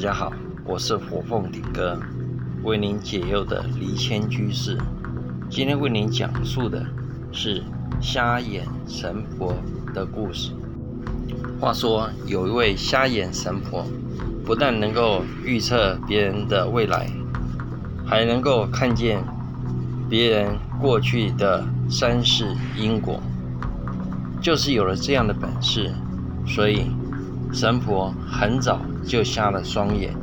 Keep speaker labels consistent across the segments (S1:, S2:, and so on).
S1: 大家好，我是火凤顶哥，为您解忧的离谦居士。今天为您讲述的是瞎眼神婆的故事。话说，有一位瞎眼神婆，不但能够预测别人的未来，还能够看见别人过去的三世因果。就是有了这样的本事，所以神婆很早就瞎了双眼，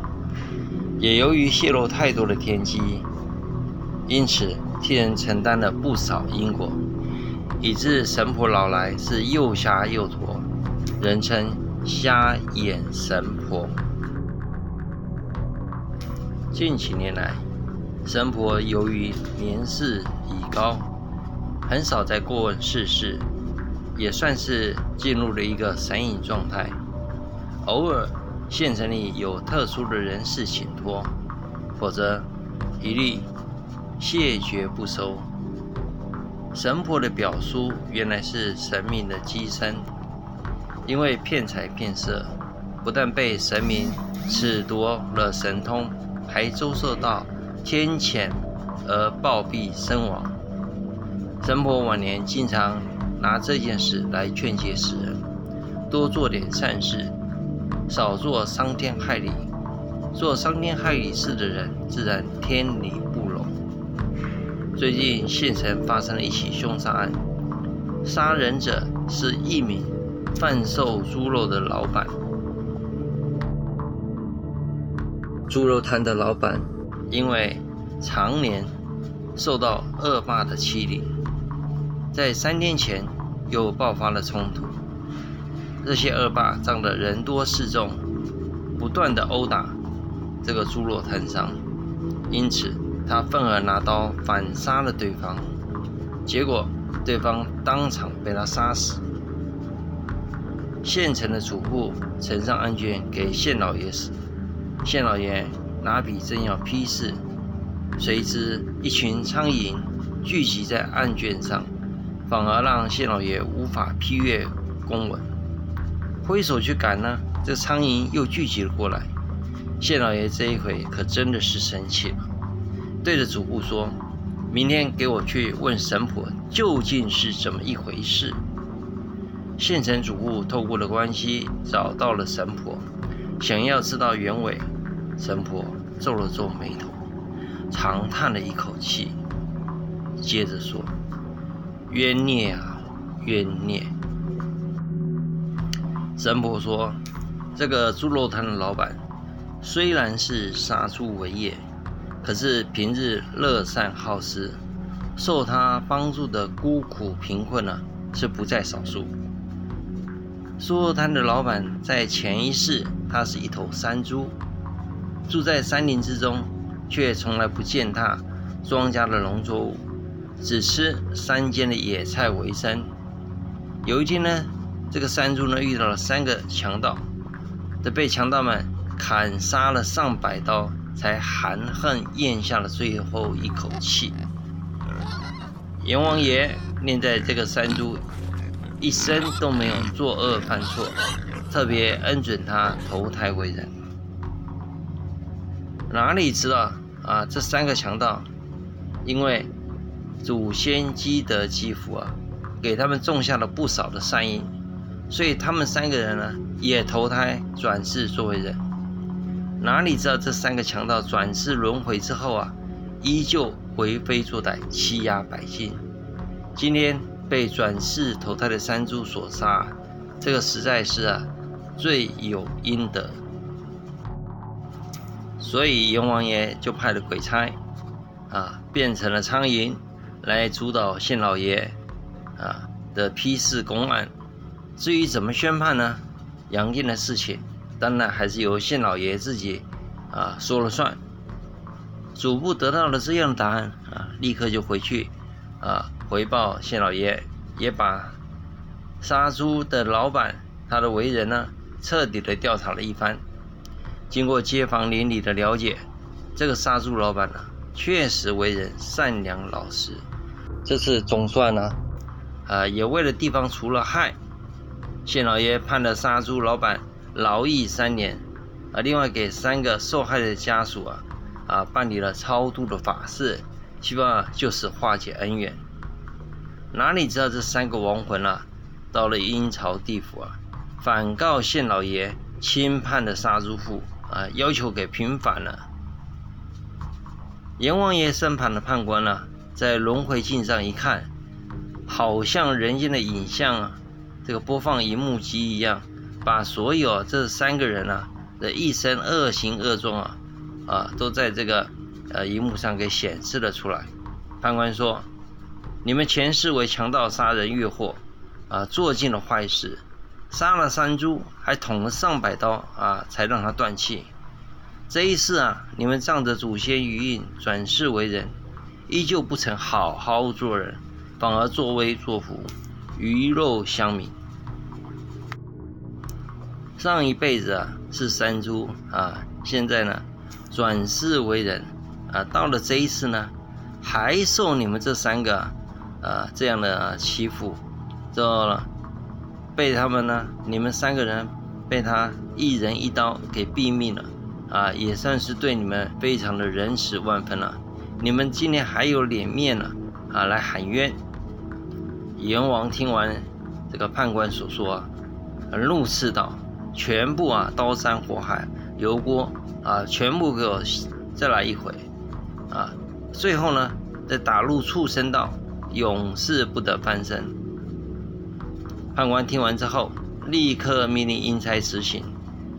S1: 也由于泄露太多的天机，因此替人承担了不少因果，以致神婆老来是又瞎又驼，人称瞎眼神婆。近几年来，神婆由于年事已高，很少再过问世事。也算是进入了一个神隐状态，偶尔县城里有特殊的人事请托，否则一律谢绝不收。神婆的表叔原来是神明的乩身，因为骗财骗色，不但被神明褫夺了神通，还遭受到天谴而暴毙身亡。神婆晚年经常。拿这件事来劝诫世人，多做点善事，少做伤天害理。做伤天害理事的人，自然天理不容。最近县城发生了一起凶杀案，杀人者是一名贩售猪肉的老板。猪肉摊的老板因为常年受到恶霸的欺凌。在三天前，又爆发了冲突。这些恶霸仗着人多势众，不断的殴打这个猪肉摊商，因此他愤而拿刀反杀了对方。结果对方当场被他杀死。县城的主簿呈上案卷给县老爷时，县老爷拿笔正要批示，谁知一群苍蝇聚集在案卷上。反而让县老爷无法批阅公文，挥手去赶呢，这苍蝇又聚集了过来。县老爷这一回可真的是生气了，对着主簿说：“明天给我去问神婆究竟是怎么一回事。”县城主簿透过了关系找到了神婆，想要知道原委。神婆皱了皱眉头，长叹了一口气，接着说。冤孽啊，冤孽！神婆说：“这个猪肉摊的老板虽然是杀猪为业，可是平日乐善好施，受他帮助的孤苦贫困呢、是不在少数。猪肉摊的老板在前一世，他是一头山猪，住在山林之中，却从来不践踏庄稼的农作物。”只吃山间的野菜为生。有一天呢，这个山猪呢遇到了三个强盗，这被强盗们砍杀了上百刀，才含恨咽下了最后一口气。阎王爷念在这个山猪一生都没有作恶犯错，特别恩准他投胎为人。哪里知道啊？这三个强盗因为祖先积德积福啊，给他们种下了不少的善因，所以他们三个人呢也投胎转世作为人。哪里知道这三个强盗转世轮回之后啊，依旧为非作歹，欺压百姓。今天被转世投胎的三猪所杀，这个实在是啊罪有应得。所以阎王爷就派了鬼差啊，变成了苍蝇。来主导县老爷啊的批示公案，至于怎么宣判呢？阳间的事情，当然还是由县老爷自己啊说了算。主簿得到了这样的答案啊，立刻就回去啊回报县老爷，也把杀猪的老板他的为人呢彻底的调查了一番。经过街坊邻里的了解，这个杀猪老板呢确实为人善良老实。这次总算呢，呃，也为了地方除了害，县老爷判了杀猪老板劳役三年，啊，另外给三个受害的家属啊啊办理了超度的法事，希望啊就是化解恩怨。哪里知道这三个亡魂啊，到了阴曹地府啊，反告县老爷轻判的杀猪户啊，要求给平反了。阎王爷身旁的判官呢、在轮回镜上一看，好像人间的影像啊，这个播放荧幕机一样，把所有这三个人啊的一生恶行恶状啊啊，都在这个呃荧幕上给显示了出来。判官说：“你们前世为强盗杀人越货啊，做尽了坏事，杀了山猪，还捅了上百刀啊，才让他断气。”这一世啊，你们仗着祖先余荫转世为人，依旧不曾好好做人，反而作威作福，鱼肉乡民。上一辈子啊是山猪啊，现在呢转世为人啊，到了这一次呢，还受你们这三个啊这样的欺负，知道了？被他们呢，你们三个人被他一人一刀给毙命了。啊，也算是对你们非常的仁慈万分了。你们今天还有脸面了啊，来喊冤？阎王听完这个判官所说啊，怒斥道：“全部啊，刀山火海、油锅啊，全部给我再来一回啊！最后呢，再打入畜生道，永世不得翻身。”判官听完之后，立刻命令阴差执行，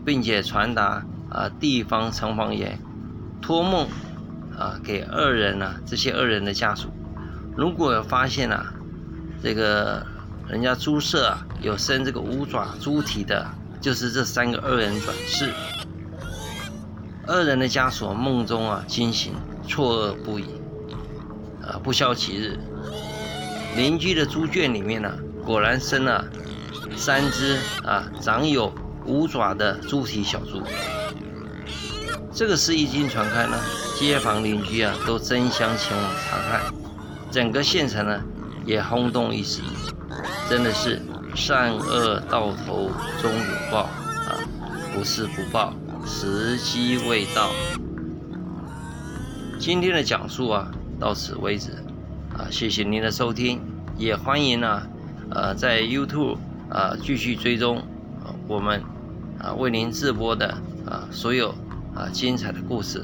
S1: 并且传达。啊，地方城隍爷托梦啊，给二人啊，这些二人的家属，如果发现啊，这个人家猪舍啊有生这个五爪猪蹄的，就是这三个恶人转世。恶人的家属梦中啊惊醒，错愕不已，啊，不消其日，邻居的猪圈里面呢、果然生了三只啊长有五爪的猪蹄小猪。这个事一经传开呢，街坊邻居啊都争相前往查看，整个县城呢也轰动一时，真的是善恶到头终有报啊！不是不报，时机未到。今天的讲述啊到此为止啊，谢谢您的收听，也欢迎呢呃在 YouTube 啊继续追踪啊我们啊为您直播的啊所有。啊，精彩的故事。